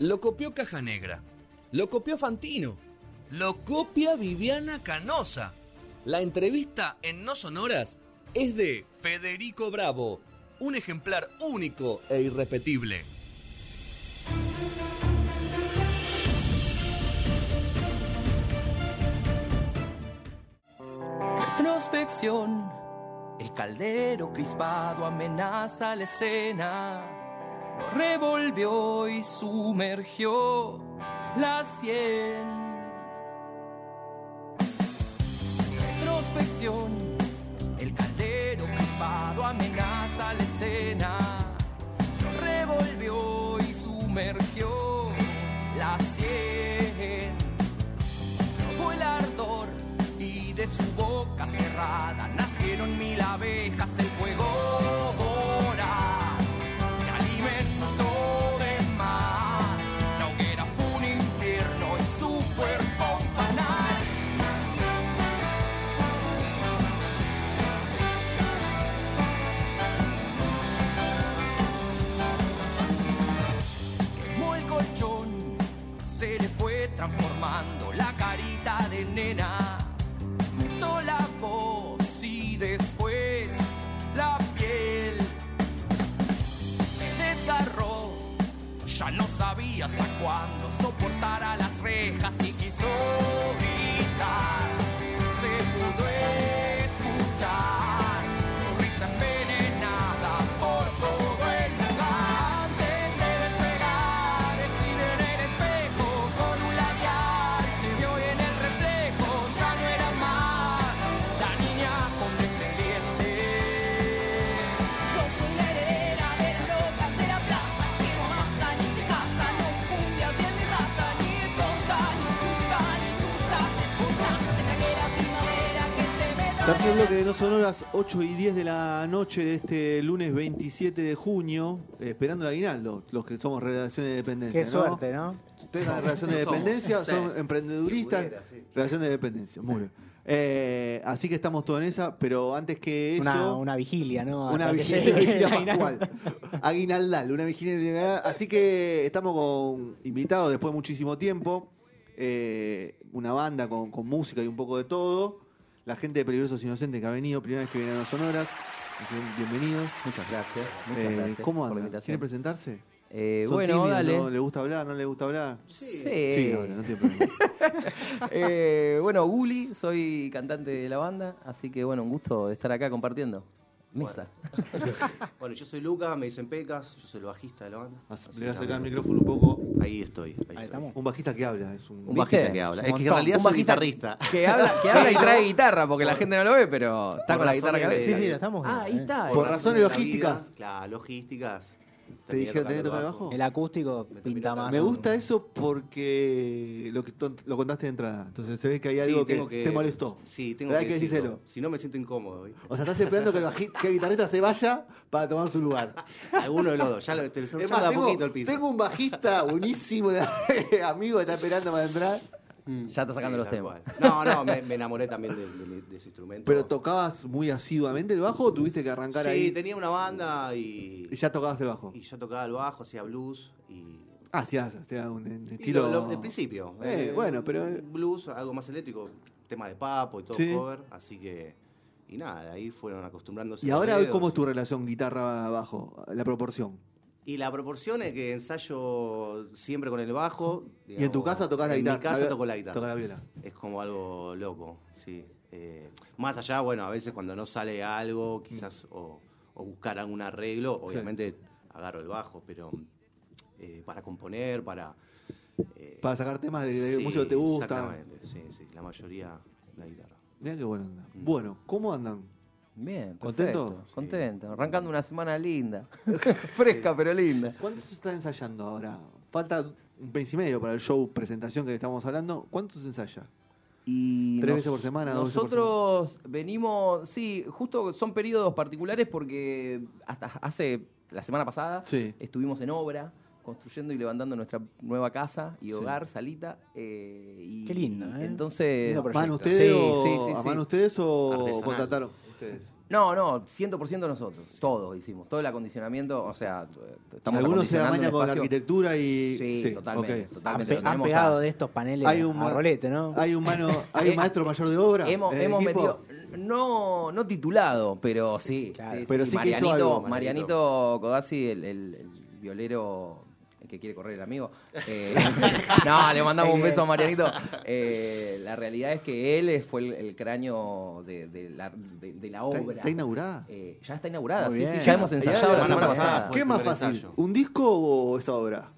lo copió Caja Negra, lo copió Fantino, lo copia Viviana Canosa. La entrevista en No Sonoras es de Federico Bravo, un ejemplar único e irrepetible. Retrospección. El caldero crispado amenaza la escena. Revolvió y sumergió la sien. Retrospección. No sabía hasta cuándo soportar a las rejas y quiso gritar. Se pudo Tercer bloque de No Sonoras, 8 y 10 de la noche de este lunes 27 de junio, eh, esperando el aguinaldo, los que somos relación de dependencia. Qué ¿no? suerte, ¿no? Ustedes están en relación de Somos, dependencia, sí. son emprendeduristas, sí. relación de dependencia, muy bien. Eh, así que estamos todos en esa, pero antes que eso... Una, una vigilia, ¿no? Una Hasta vigilia, vigilia pascual. Aguinaldal, una vigilia. Así que estamos con invitados después de muchísimo tiempo. eh, una banda con, con música y un poco de todo. La gente de Peligrosos Inocentes que ha venido, primera vez que vienen a sonoras. Bienvenidos. Muchas gracias. Muchas Eh, gracias ¿Cómo andan? ¿Quieren presentarse? Eh, ¿Son bueno, tímidos, dale. ¿no? ¿Le gusta hablar? ¿No le gusta hablar? Sí. Sí, habla, no tiene problema. Eh, bueno, Guli, soy cantante de la banda, así que bueno, un gusto estar acá compartiendo. Mesa. Bueno, yo soy Luca, me dicen Pecas, yo soy el bajista de la banda. Le voy a acercar el micrófono un poco. Ahí estoy. Ahí, Ahí estoy. estamos. Un bajista que habla. Es un, Un bajista que habla. Un Es que en realidad Un soy bajista guitarrista. Que habla, que habla y trae guitarra, porque la gente no lo ve, pero está Por con la guitarra que. Sí, sí, estamos Ah, ahí está. Por razones logísticas. vida, Claro, logísticas. ¿Te dijeron tenés que tocar el bajo? El acústico Me pinta más. Me gusta eso porque lo que ton- lo contaste de entrada. Entonces se ve que hay Sí, algo que, tengo que- te molestó. Sí, tengo que que decirlo. decírselo. Si no me siento incómodo. ¿viste? O sea, estás esperando que el, baji- que el guitarrista se vaya para tomar su lugar. Alguno de los dos. Ya lo te lo más, tengo, poquito el piso. tengo un bajista buenísimo, amigo, que está esperando para entrar. Ya está sacando Sí, los temas. cual. No, no, me, me enamoré también de, de de ese instrumento. ¿Pero tocabas muy asiduamente el bajo o tuviste que arrancar Sí, ahí? tenía una banda y, Y ya tocabas el bajo. y yo tocaba el bajo, hacía blues y... Ah, sí, hacía un estilo. lo- lo- del principio. Eh, bueno, pero. Blues, algo más eléctrico, tema de papo y todo Sí. cover, así que... Y nada, ahí fueron acostumbrándose ¿Y ahora dedos. cómo es tu relación guitarra-bajo? La proporción. Y la proporción es que ensayo siempre con el bajo. ¿Y en tu casa tocas la guitarra? En mi casa toco la guitarra. Toca la viola. Es como algo loco, sí. Eh, más allá, bueno, a veces cuando no sale algo, quizás, o, o buscar algún arreglo, obviamente agarro el bajo, pero eh, para componer, para... eh, Para sacar temas de, de sí, música que te gusta. Exactamente, sí, sí, la mayoría la guitarra. Mirá qué buena onda. Mm. Bueno, ¿cómo andan? Bien, ¿Contento? Contento. Arrancando una semana linda. Fresca, pero linda. ¿Cuánto se está ensayando ahora? Falta un mes y medio para el show, presentación que estamos hablando. ¿Cuánto se ensaya? Y ¿Tres nos- veces por semana, dos veces por Nosotros venimos, sí, justo son periodos particulares porque hasta hace la semana pasada Sí. estuvimos en obra construyendo y levantando nuestra nueva casa y Sí. hogar, salita. eh, y, Qué lindo, ¿eh? Entonces, Lindo ¿Van proyecto. ustedes Sí, o, sí, sí, ¿van sí. ustedes o contrataron? Ustedes. No, no, 100% nosotros. Todos hicimos. Todo el acondicionamiento, o sea, estamos Algunos se amañan con la arquitectura y. Sí, totalmente. Han, totalmente. pe- han pegado a- de estos paneles Hay un, a rolete, ¿no? hay un, mano, hay un Eh, maestro mayor de obra. Hemos, en el hemos equipo. metido, no, no titulado, pero sí. Claro. sí, Pero sí, sí que hizo Marianito, algo. Marianito Codazzi, el, el- el violero el que quiere correr el amigo. eh, no, le mandamos un beso a Marianito. Eh, la realidad es que él fue el, el cráneo de, de la, de, de la ¿Está, obra. está inaugurada? Eh, ya está inaugurada, sí, sí, ya hemos Ya, ensayado ya, la semana pasada ¿Qué más fácil? ensayo. ¿Un disco o esa obra?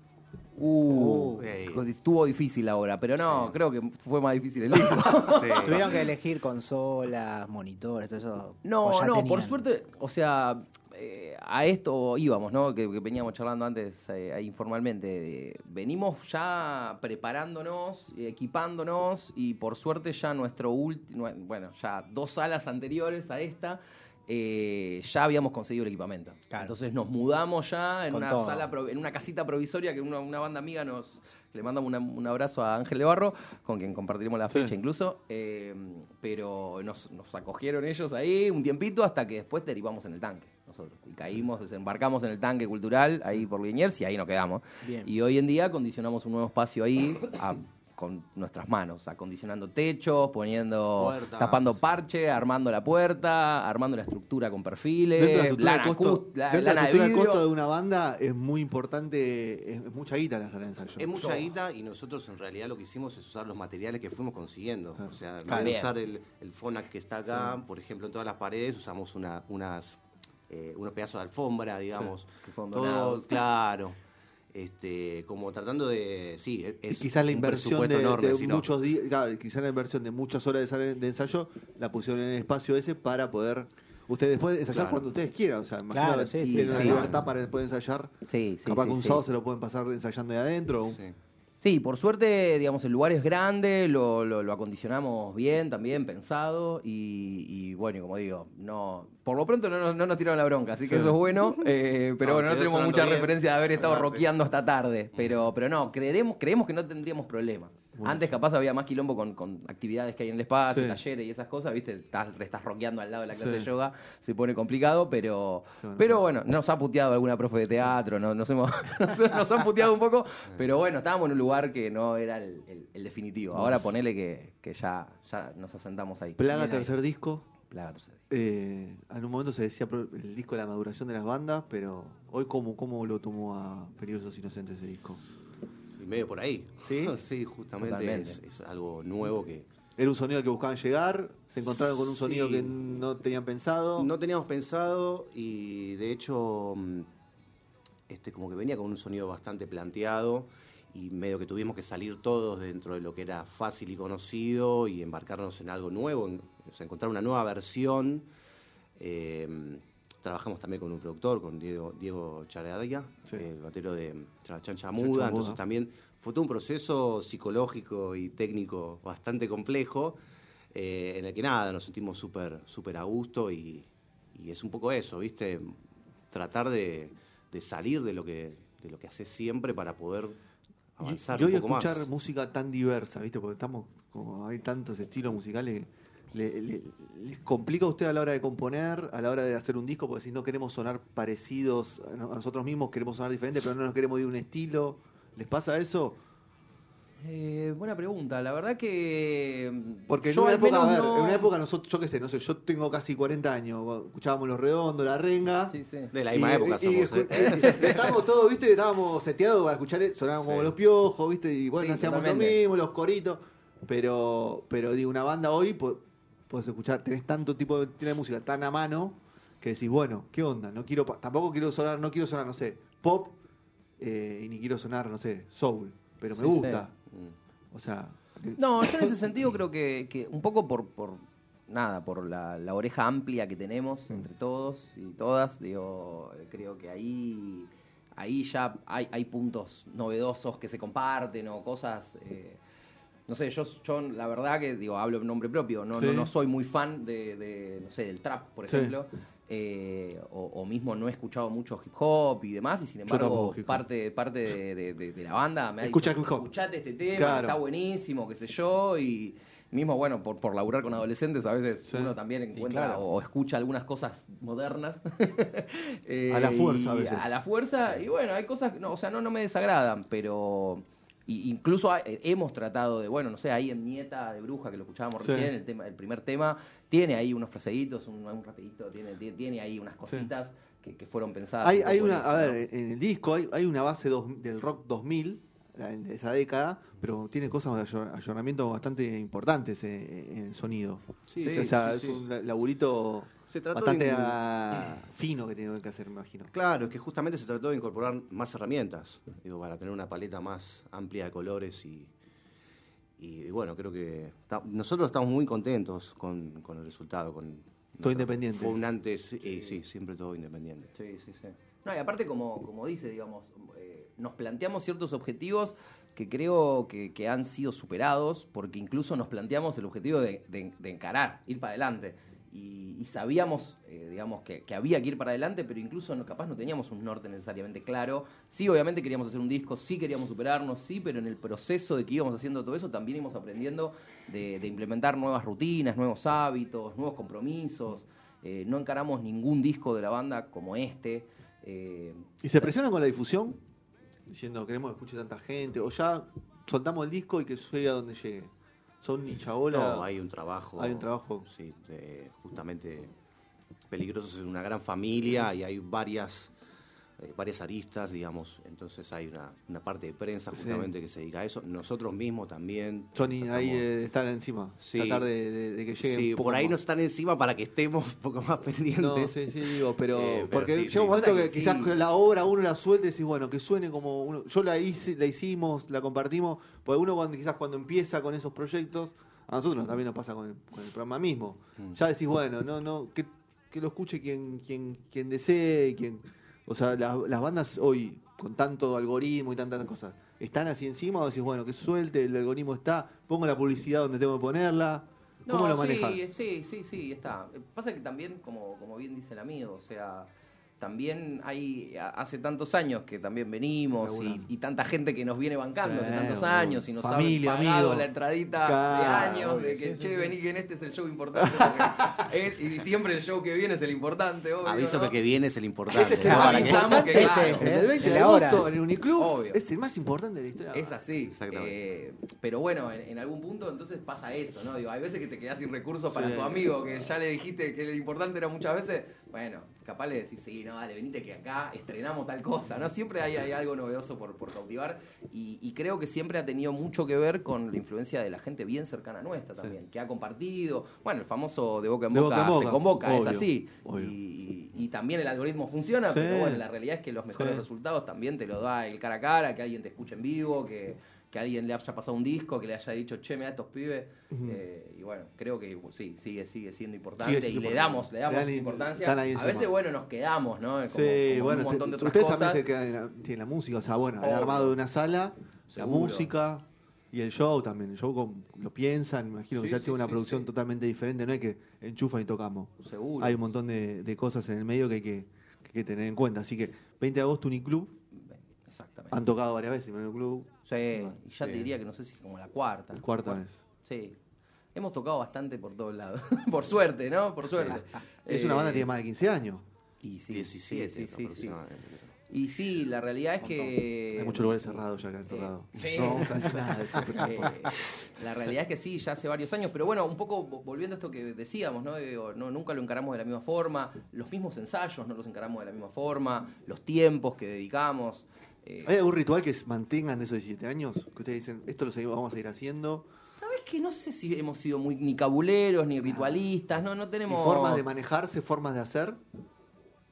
Uh, Ey. estuvo difícil ahora, pero no, creo que fue más difícil el disco. Sí. Tuvieron que elegir consolas, monitores, todo eso. No, no, por suerte, o sea, eh, a esto íbamos, ¿no? Que, que veníamos charlando antes eh, informalmente. Venimos ya preparándonos, equipándonos y por suerte ya nuestro último, bueno, ya dos salas anteriores a esta. eh, ya habíamos conseguido el equipamiento. Claro. Entonces nos mudamos ya en Con una todo. sala, en una casita provisoria que una, una banda amiga nos, le mandamos una- un abrazo a Ángel de Barro, con quien compartiremos la fecha Sí. incluso. eh, pero nos, nos acogieron ellos ahí un tiempito hasta que después derivamos en el tanque nosotros. Y caímos, desembarcamos en el tanque cultural ahí por Liniers y ahí nos quedamos. Bien. Y hoy en día acondicionamos un nuevo espacio ahí a- con nuestras manos, acondicionando techos, poniendo, Puertas. tapando parche, armando la puerta, armando la estructura con perfiles, Dentro de la estructura, lana, de costo, cus- la- dentro de la lana de estructura de vidrio. costo de una banda es muy importante, es, es mucha guita la sala de ensayo. Es mucha guita y nosotros en realidad lo que hicimos es usar los materiales que fuimos consiguiendo. O sea, en Claro. vez de Bien. usar el, el Fonac que está acá, por ejemplo, en todas las paredes usamos una, unas, eh, unos pedazos de alfombra, digamos. Que fueron Todo, donados. claro. Este, como tratando de. Sí, Y es quizás la un inversión de, enorme, de muchos días, claro, quizás la inversión de muchas horas de ensayo la pusieron en el espacio ese para poder ustedes pueden ensayar Claro. cuando ustedes quieran, o sea, imagino Claro, sí, sí, tienen sí. una libertad para después ensayar. Sí, sí, Capaz sí, que un sí. sábado se lo pueden pasar ensayando ahí adentro. Sí. Sí, por suerte, digamos, el lugar es grande, lo, lo- lo acondicionamos bien, también pensado, y, y bueno, como digo, no, por lo pronto no, nos- no nos tiraron la bronca, así que eso es bueno, eh, pero No, bueno, no tenemos mucha bien. referencia de haber estado rockeando hasta tarde, pero, pero no, creemos, creemos que no tendríamos Antes capaz había más quilombo con, con actividades que hay en el espacio, Sí. talleres y esas cosas, ¿viste? Estás, estás rockeando al lado de la clase Sí. de yoga, se pone complicado, pero, pero bueno, nos ha puteado alguna profe de teatro, no- nos, hemos, nos, nos han puteado un poco, pero bueno, estábamos en un lugar que no era el, el- el definitivo. Ahora ponele que, que ya, ya nos asentamos ahí. Plaga ahí. tercer disco. Plaga tercer disco. Eh, en un momento se decía el disco de la maduración de las bandas, pero hoy cómo, cómo lo tomó a Peligrosos Inocentes ese disco. Y medio por ahí. ¿Sí? sí, justamente es, es algo nuevo que Era un sonido al que buscaban llegar, se encontraron con un sonido Sí. que no tenían pensado. no teníamos pensado y de hecho mm, este como que venía con un sonido bastante planteado y medio que tuvimos que salir todos dentro de lo que era fácil y conocido y embarcarnos en algo nuevo, en- o sea, encontrar una nueva versión. Eh, trabajamos también con un productor, con Diego, Diego Charadía, Sí. el batero de Cha- Chancha Chancha Muda, Muda. entonces también fue todo un proceso psicológico y técnico bastante complejo, eh, en el que nada, nos sentimos súper súper a gusto y, y es un poco eso, ¿viste? Tratar de, de salir de lo que de lo que haces siempre para poder Y- avanzar y hoy un poco escuchar más. música tan diversa, ¿viste? Porque estamos, como hay tantos estilos musicales, le- le- ¿les complica a usted a la hora de componer, a la hora de hacer un disco? Porque si no queremos sonar parecidos a no- a nosotros mismos, queremos sonar diferentes, pero no nos queremos ir a un estilo. ¿Les pasa eso? Eh, buena pregunta. La verdad que. mm, Porque en yo una al época, a ver, no- en una época nosotros, yo qué sé, no sé, yo tengo casi 40 años, escuchábamos Los Redondos, La Renga. Sí, sí. De la misma Y- época y- somos, y ¿eh? estábamos todos, viste, estábamos seteados para escuchar, sonaban como Sí. los piojos, viste, y bueno, Sí, hacíamos lo mismo, los coritos. Pero, pero digo, una banda hoy, podés escuchar, tenés tanto tipo de, tiene música tan a mano que decís, bueno, ¿qué onda? No quiero, pa- tampoco quiero sonar, no quiero sonar, no sé, pop, eh, y ni quiero sonar, no sé, soul, pero me Sí, gusta. Mm. O sea, No, yo en ese sentido creo que, que un poco por, por nada, por la, la oreja amplia que tenemos entre todos y todas, digo, creo que ahí, ahí ya hay, hay puntos novedosos que se comparten o cosas. eh, no sé, yo, yo la verdad que digo, hablo en nombre propio, no, Sí. no, no soy muy fan de, de, no sé, del trap, por Sí. ejemplo. eh, o, o mismo no he escuchado mucho hip hop y demás, y sin embargo, parte, parte de, de- de- de la banda me ha Escucha dicho, hip hop. escuchate este tema, Claro. está buenísimo, qué sé yo, y, mismo, bueno, por, por laburar con adolescentes, a veces Sí. uno también encuentra claro. o escucha algunas cosas modernas. Eh, A la fuerza, a veces. A la fuerza, y bueno, hay cosas, no, o sea, no, no me desagradan, pero... y- incluso hay- eh, hemos tratado de, bueno, no sé, ahí en Nieta de Bruja, que lo escuchábamos Sí. recién, el, tema, el primer tema, tiene ahí unos fraseitos, un, un rapidito, tiene, tiene, tiene ahí unas cositas que, que fueron pensadas. Hay, un hay en una, eso, a ¿no? ver, en el disco hay, hay una base dos- del rock 2000, la- de esa década, pero tiene cosas de ayor- ayornamiento bastante importantes eh, en el sonido. Sí, Sí, o sea, sí, es un la- laburito Se trató bastante de- ah, fino que tiene que hacer, me imagino. Claro, es que justamente se trató de incorporar más herramientas, digo, para tener una paleta más amplia de colores y, y, bueno, creo que nosotros estamos muy contentos con, con el resultado. Con Todo independiente. Fue un antes, eh, sí, siempre todo independiente. Sí, sí, sí. No, y aparte, como, como dice, digamos, eh, nos planteamos ciertos objetivos que creo que, que han sido superados, porque incluso nos planteamos el objetivo de, de- de encarar, ir para adelante. Y, y sabíamos, eh, digamos, que, había que ir para adelante, pero incluso capaz no teníamos un norte necesariamente claro. Sí, obviamente queríamos hacer un disco, sí queríamos superarnos, sí, pero en el proceso de que íbamos haciendo todo eso también íbamos aprendiendo de, de implementar nuevas rutinas, nuevos hábitos, nuevos compromisos. Eh, no encaramos ningún disco de la banda como este. Eh, ¿Y se presionan con la difusión? Diciendo, queremos que escuche tanta gente, o ya soltamos el disco y que llegue a donde llegue. Son ni chabola. No, hay un trabajo. Hay un trabajo. Sí, de- justamente Peligrosos es una gran familia y hay varias eh, varias aristas, digamos. Entonces hay una, una parte de prensa Sí. justamente que se dedica a eso. Nosotros mismos también. Sony tratamos- ahí eh, estar encima. Sí. Tratar de, de- de que llegue Sí, por ahí más. nos están encima para que estemos un poco más pendientes. No, sí, sí, digo, pero. Eh, pero porque llega un momento que, que quizás la obra uno la suelte y decís, bueno, que suene como uno. Yo la hice, la hicimos, la compartimos. Porque uno cuando quizás cuando empieza con esos proyectos, a nosotros también nos pasa con el, con el programa mismo. Mm. Ya decís, bueno, no, no, que, que lo escuche quien, quien, quien desee, quien. O sea, la- las bandas hoy, con tanto algoritmo y tantas cosas, ¿están así encima o decís, bueno, que suelte, el algoritmo está, pongo la publicidad donde tengo que ponerla? ¿Cómo No, lo manejan? sí, sí, sí, sí, está. Pasa que también, como, como bien dice el amigo, o sea, también hay, hace tantos años que también venimos y, tanta gente que nos viene bancando Sí, hace tantos años y nos Familia, ha pagado amigo. la entradita Claro, de años, de que, sí, che, sí, vení que en este es el show importante. porque es- y siempre el show que viene es el importante, obvio, Aviso ¿no? que el que viene es el importante. Este es el más que- que, importante. claro, Este, el del 20 de agosto en el Uniclub Obvio. es el más importante de la historia. Es así. Exactamente. Eh, pero bueno, en, en algún punto entonces pasa eso, ¿no? Digo, hay veces que te quedas sin recursos para Sí. tu amigo, que ya le dijiste que lo importante era muchas veces. Bueno, capaz le decís, sí, no, dale, venite que acá estrenamos tal cosa, ¿no? Siempre hay, hay algo novedoso por, por cautivar y, y creo que siempre ha tenido mucho que ver con la influencia de la gente bien cercana a nuestra también, que ha compartido. Bueno, el famoso de boca en De boca, boca en se convoca, es así. Y, y también el algoritmo funciona, Sí. pero bueno, la realidad es que los mejores Sí. resultados también te lo da el cara a cara, que alguien te escuche en vivo, que, que alguien le haya pasado un disco, que le haya dicho, che, mira estos pibes. Eh, y bueno, creo que sí, sigue, sigue siendo importante Sigue y le damos, le damos importancia. A veces, bueno, nos quedamos, ¿no? Como, sí, como en bueno, un montón de otras ustedes cosas. también se quedan en la, música, o sea, bueno, el armado de una sala, la música y el show también. El show con- lo piensan, me imagino que ya sí, tiene una sí, producción totalmente diferente, no es que enchufan y tocamos. Seguro. Hay un montón de, de cosas en el medio que hay que, que hay que tener en cuenta. Así que 20 de agosto Uniclub, Exactamente. han tocado varias veces en el club, Sí, y ya te diría que no sé si es como la cuarta. cuarta vez. Sí. Hemos tocado bastante por todos lados. por suerte, ¿no? Por suerte. Es una banda que Eh, tiene más de 15 años. Y sí, 17 sí, sí. Y sí, la realidad es que... Hay muchos lugares cerrados ya que han tocado. sí. No vamos a decir nada de eso. Eh, la realidad es que sí, ya hace varios años, pero bueno, un poco vo- volviendo a esto que decíamos, ¿no? Digo, no nunca lo encaramos de la misma forma, los mismos ensayos no los encaramos de la misma forma, los tiempos que dedicamos. Eh, ¿Hay algún ritual que mantengan de esos 17 años? Que ustedes dicen, esto lo seguimos, vamos a ir haciendo. ¿Sabes que no sé si hemos sido muy ni cabuleros ni ritualistas, no no ¿Y tenemos formas de manejarse, formas de hacer?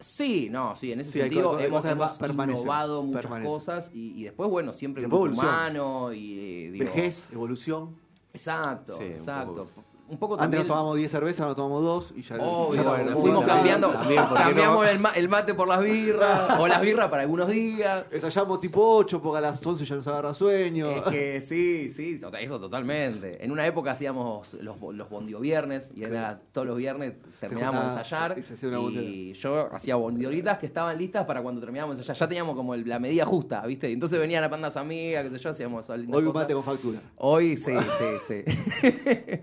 Sí, no, sí, en ese Sí, sentido hay hemos, hemos innovado muchas cosas y, y después, bueno, siempre el humano y eh, digo, Vejez, evolución. Exacto, Sí, un exacto. poco. Un poco Antes nos tomamos 10 cervezas, nos tomamos 2 y ya bueno, fuimos cambiando, también, ¿por qué cambiamos no? el, ma- el mate por las birras, o las birras para algunos días. Ensayamos tipo 8 porque a las 11 ya nos agarra sueño. Es que sí, sí, eso totalmente. En una época hacíamos los, los bondio viernes y era todos los viernes terminábamos de ensayar y se hacía una y bondiolita. yo hacía bondiolitas que estaban listas para cuando terminábamos de ensayar. Ya teníamos como el- la medida justa, ¿viste? Y entonces venían a pandas amigas, qué sé yo, hacíamos Hoy un mate con factura. Hoy sí, sí, sí.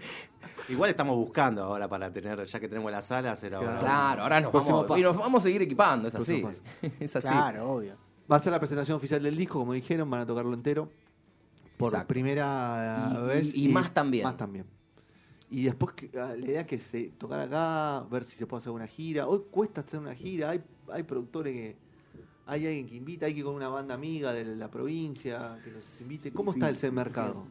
Igual estamos buscando ahora para tener, ya que tenemos la sala, hacer ahora. claro, ahora nos Próximo vamos, y paso. nos vamos a seguir equipando, es así. Próximo Es así. Claro, obvio. Va a ser la presentación oficial del disco, como dijeron, van a tocarlo entero. Por Exacto. primera Y- vez. y- y más también. Más también. Y después que- ah, la idea es que se tocar acá, ver si se puede hacer una gira. Hoy cuesta hacer una gira, hay, hay productores que. Hay alguien que invita, hay que ir con una banda amiga de la provincia que nos invite. ¿Cómo está ese mercado?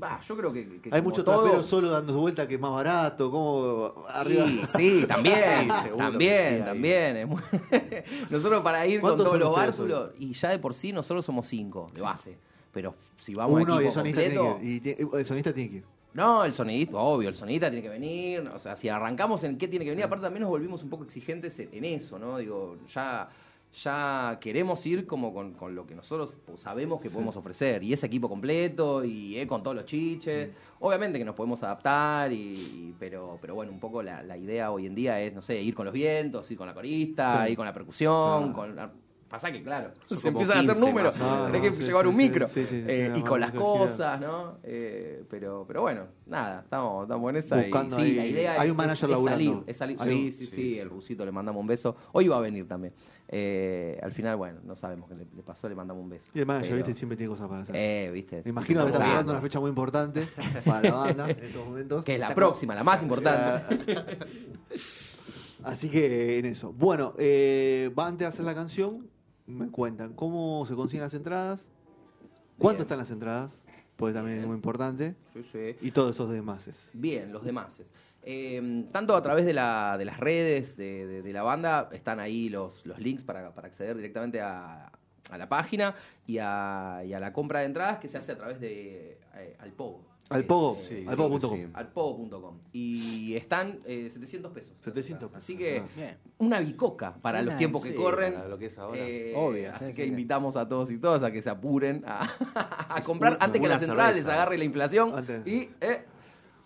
Va, yo creo que, que Hay muchos todo- traperos solo dando vuelta que es más barato, como arriba. Sí, sí, también, Sí, también, también. muy- nosotros para ir con ¿Cuántos todos los bártulos, y ya de por sí nosotros somos cinco de base. Pero si vamos a Uno y equipo el sonista tiene completo, que ir. y el sonista tiene que ir. no, el sonidista, obvio, el sonidista tiene que venir. O sea, si arrancamos en qué tiene que venir, aparte también nos volvimos un poco exigentes en, en eso, ¿no? Digo, ya, ya queremos ir como con, con lo que nosotros sabemos que podemos ofrecer. Y ese equipo completo, y eh, con todos los chiches. Obviamente que nos podemos adaptar, y, y- pero, pero bueno, un poco la, la idea hoy en día es, no sé, ir con los vientos, ir con la corista, Sí. ir con la percusión, Ah. con Pasa que, claro, Son se empiezan a hacer 15 números, tenés que sí, llevar sí, un micro, sí, sí, sí, eh, sí, y con las cosas, ¿no? Eh, pero, pero bueno, nada, estamos, estamos en esa. y Buscando sí, ahí- la idea hay es, un manager es- salir, es salir. Hay Sí, un- sí, sí, sí, el rusito le mandamos un beso. Hoy va a venir también. Eh, al final, bueno, no sabemos qué le, le pasó, le mandamos un beso. Y el manager, Pero- viste, siempre tiene cosas para hacer. Eh, viste. Me imagino que está cerrando una fecha muy importante para la banda en estos momentos. Que es la Está- próxima, la más importante. Así que en eso. Bueno, eh, va antes de hacer la canción, me cuentan cómo se consiguen las entradas, cuánto Bien. están las entradas, porque también es muy importante, Sí, sí. y todos esos demás. Bien, los demás. Eh, tanto a través de, la- de las redes de, de- de la banda están ahí los, los links para, para acceder directamente a, a la página y a, y a la compra de entradas que se hace a través de eh, Alpogo. Al Pogo, sí, al Pogo.com. sí. alpogo.com. Y están eh, 700 pesos. 700 pesos, Así que ah. Una bicoca para Una, los tiempos que corren. para lo que es ahora. Eh, Obvio, así sí, que sí. invitamos a todos y todas a que se apuren a, a comprar antes que las entradas les cerveza. agarre la inflación. Antes. Y, eh,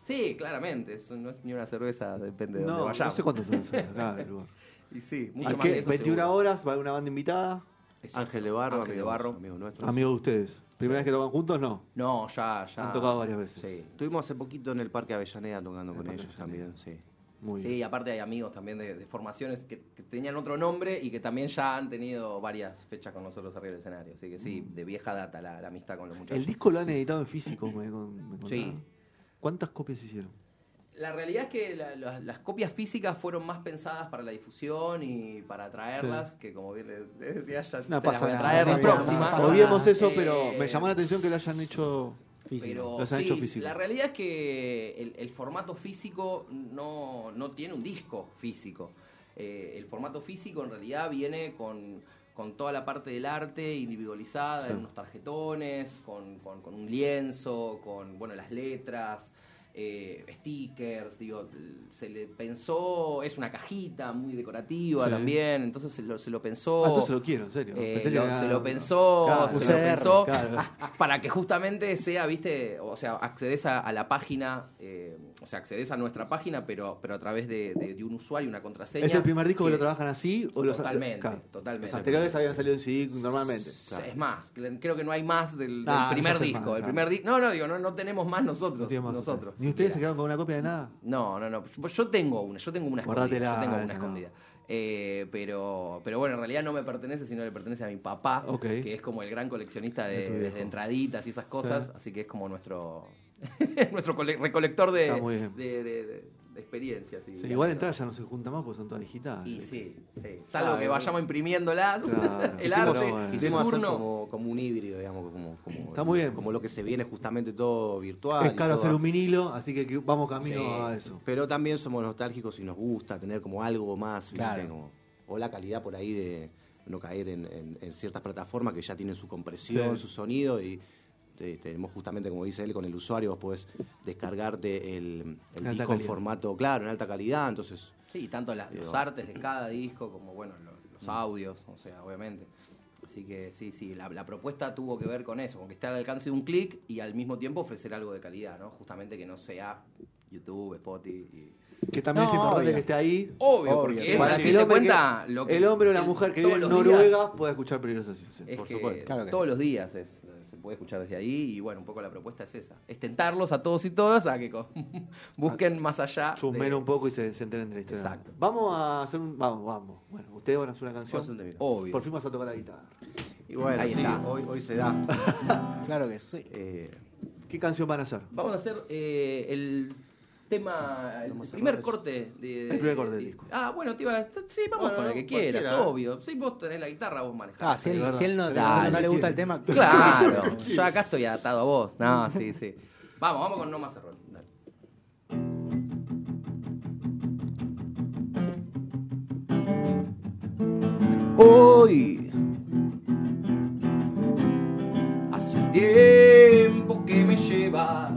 sí, claramente, eso no es ni una cerveza, depende de dónde No, no vayamos. sé cuánto son esas, acá, el lugar. Y sí, mucho Así más de que eso 21 seguro. horas, va a haber una banda invitada, Eso. Ángel de Barro, Ángel de amigos, Barro. amigos nuestros. amigos de ustedes. ¿Primera vez que tocan juntos? No. No, ya, ya. Han tocado varias veces. Sí. Estuvimos hace poquito en el Parque Avellaneda tocando El con Parque ellos Avellaneda. también, sí. Muy Sí, bien. aparte hay amigos también de, de formaciones que, que tenían otro nombre y que también ya han tenido varias fechas con nosotros arriba del escenario. Así que sí, de vieja data la, la amistad con los muchachos. El disco lo han editado en físico, me, me. Sí. ¿Cuántas copias hicieron? La realidad es que la- la- las copias físicas fueron más pensadas para la difusión y para traerlas, que como bien les decía, ya No se las voy a nada. traer la próxima. nada. eso, Eh, pero me llamó la atención que lo hayan hecho. Pero Los han sí, hecho físico. la realidad es que el, el formato físico no, no tiene un disco físico. Eh, el formato físico en realidad viene con, con toda la parte del arte individualizada, Sí. en unos tarjetones, con, con- con un lienzo, con bueno las letras, eh, stickers, digo, se le pensó, es una cajita muy decorativa Sí. también, entonces se lo, se lo pensó. Ah, entonces lo quiero, en serio. Eh, Pensé que se lo pensó, Claro, se UCR, lo pensó claro. para que justamente sea, viste, o sea, accedes a, a la página, eh, o sea, accedes a nuestra página, pero, pero a través de, de- de un usuario, una contraseña. ¿Es el primer disco que lo trabajan así? O los, Totalmente, claro. totalmente. Los anteriores habían salido en CD normalmente. Es más, creo que no hay más del, del Ah, primer disco. más, el primer di- no, no, digo, no, no tenemos más nosotros. No tiene más nosotros. ustedes. ¿Ni ustedes se quedaron con una copia de nada? No, no, no. Pues Yo tengo una, yo tengo una escondida. Guárdatela, Yo tengo una no. escondida. Eh, pero, pero bueno, en realidad no me pertenece, sino le pertenece a mi papá, que es como el gran coleccionista De entraditas y esas cosas, Sí. así que es como nuestro nuestro cole- recolector de, de, experiencias. y Sí, igual entrar ya no se junta más porque son todas digitales. Y ¿viste? sí, sí. Salvo Claro, que vayamos imprimiéndolas, Claro. el Quisimos- arte, bueno. Quisimos hacer turno. como, como un híbrido, digamos, como, como, Está muy bien. como lo que se viene justamente todo virtual. Es caro hacer un vinilo, así que vamos camino Sí. a eso. Pero también somos nostálgicos y nos gusta tener como algo más, ¿viste? Claro. Como- o la calidad por ahí de no caer en, en- en ciertas plataformas que ya tienen su compresión, Sí. su sonido y eh, tenemos justamente, como dice él, con el usuario, vos podés descargarte el, el disco en formato, claro, en alta calidad, entonces Sí, tanto la- los artes de cada disco como, bueno, lo- los audios, o sea, obviamente. Así que sí, sí, la, la propuesta tuvo que ver con eso, con que esté al alcance de un clic y al mismo tiempo ofrecer algo de calidad, ¿no? Justamente que no sea YouTube, Spotify. y- Que también No, es importante obvio. que esté ahí. Obvio, porque es para que el hombre, cuenta que- lo que el hombre o la mujer que vive en los días- Noruega pueda escuchar. Es por que supuesto. Claro que todos sí. los días es- se puede escuchar desde ahí y bueno, un poco la propuesta es esa. Es tentarlos a todos y todas a que busquen más allá. de- Chusmen un poco y se, se enteren de la historia. Exacto. Vamos a hacer un. Vamos, vamos. Bueno, ustedes van a hacer una canción. Hacer. Obvio. Por fin vas a tocar la guitarra. Y bueno, Ahí sí, está. hoy, hoy se da. Claro que sí. Eh, ¿Qué canción van a hacer? Vamos a hacer eh, el tema, el Vamos primer cerrar corte de, El primer corte del de- disco. Ah, bueno, te iba a... Sí, vamos Bueno, con el que quieras, cualquiera, obvio. Si vos tenés la guitarra, vos manejás. Ah, si él, si él no, Dale. no le gusta el tema. Claro, yo acá estoy atado a vos. No, sí, sí. Vamos, vamos con No Más Error. Dale. Hoy hace un tiempo que me llevas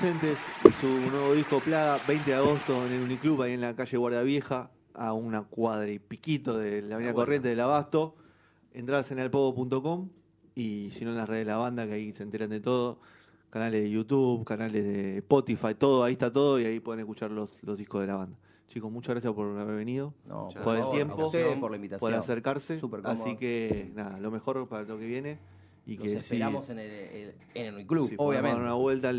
Inocentes y su nuevo disco Plaga, 20 de agosto en el Uniclub, ahí en la calle Guardia Vieja, a una cuadra y piquito de la Avenida Corriente del Abasto. Entradas en alpogo.com y si no en las redes de la banda, que ahí se enteran de todo. Canales de YouTube, canales de Spotify, todo, ahí está todo y ahí pueden escuchar los, los discos de la banda. Chicos, muchas gracias por haber venido, No, por el favor, tiempo, por la invitación. por acercarse. Así que nada, lo mejor para lo que viene. Y Los que esperamos en el, el- en el club, Sí, obviamente. dar una vuelta,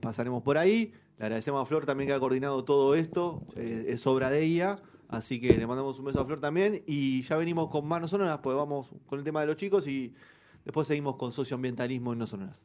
pasaremos por ahí. Le agradecemos a Flor también que ha coordinado todo esto. eh, es obra de ella. Así que le mandamos un beso a Flor también. Y ya venimos con manos sonoras, pues vamos con el tema de los chicos y después seguimos con socioambientalismo en no sonoras.